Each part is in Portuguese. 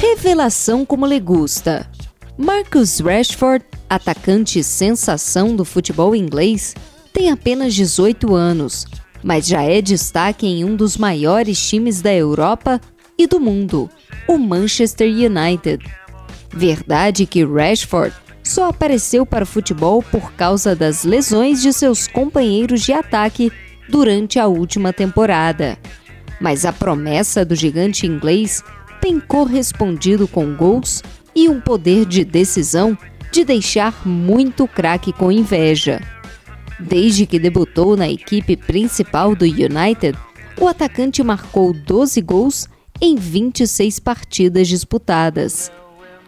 Revelação como le gusta. Marcus Rashford, atacante sensação do futebol inglês, tem apenas 18 anos, mas já é destaque em um dos maiores times da Europa e do mundo, o Manchester United. Verdade que Rashford só apareceu para o futebol por causa das lesões de seus companheiros de ataque durante a última temporada. Mas a promessa do gigante inglês tem correspondido com gols e um poder de decisão de deixar muito craque com inveja. Desde que debutou na equipe principal do United, o atacante marcou 12 gols em 26 partidas disputadas.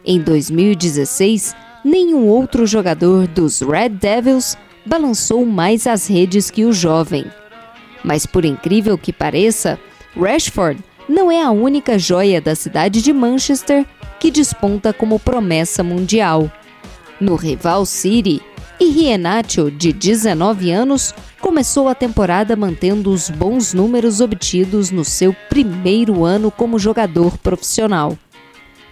Em 2016, nenhum outro jogador dos Red Devils balançou mais as redes que o jovem. Mas por incrível que pareça, Rashford não é a única joia da cidade de Manchester que desponta como promessa mundial. No rival City, Iheanacho, de 19 anos, começou a temporada mantendo os bons números obtidos no seu primeiro ano como jogador profissional.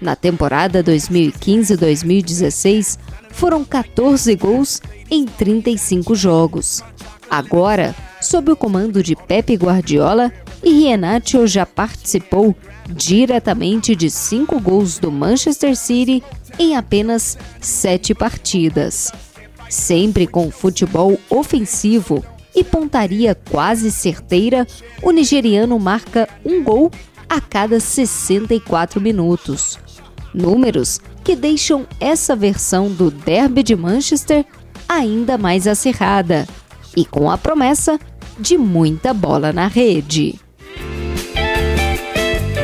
Na temporada 2015-2016, foram 14 gols em 35 jogos. Agora, sob o comando de Pepe Guardiola, Iheanacho já participou diretamente de cinco gols do Manchester City em apenas sete partidas. Sempre com futebol ofensivo e pontaria quase certeira, o nigeriano marca um gol a cada 64 minutos. Números que deixam essa versão do Derby de Manchester ainda mais acirrada e com a promessa de muita bola na rede.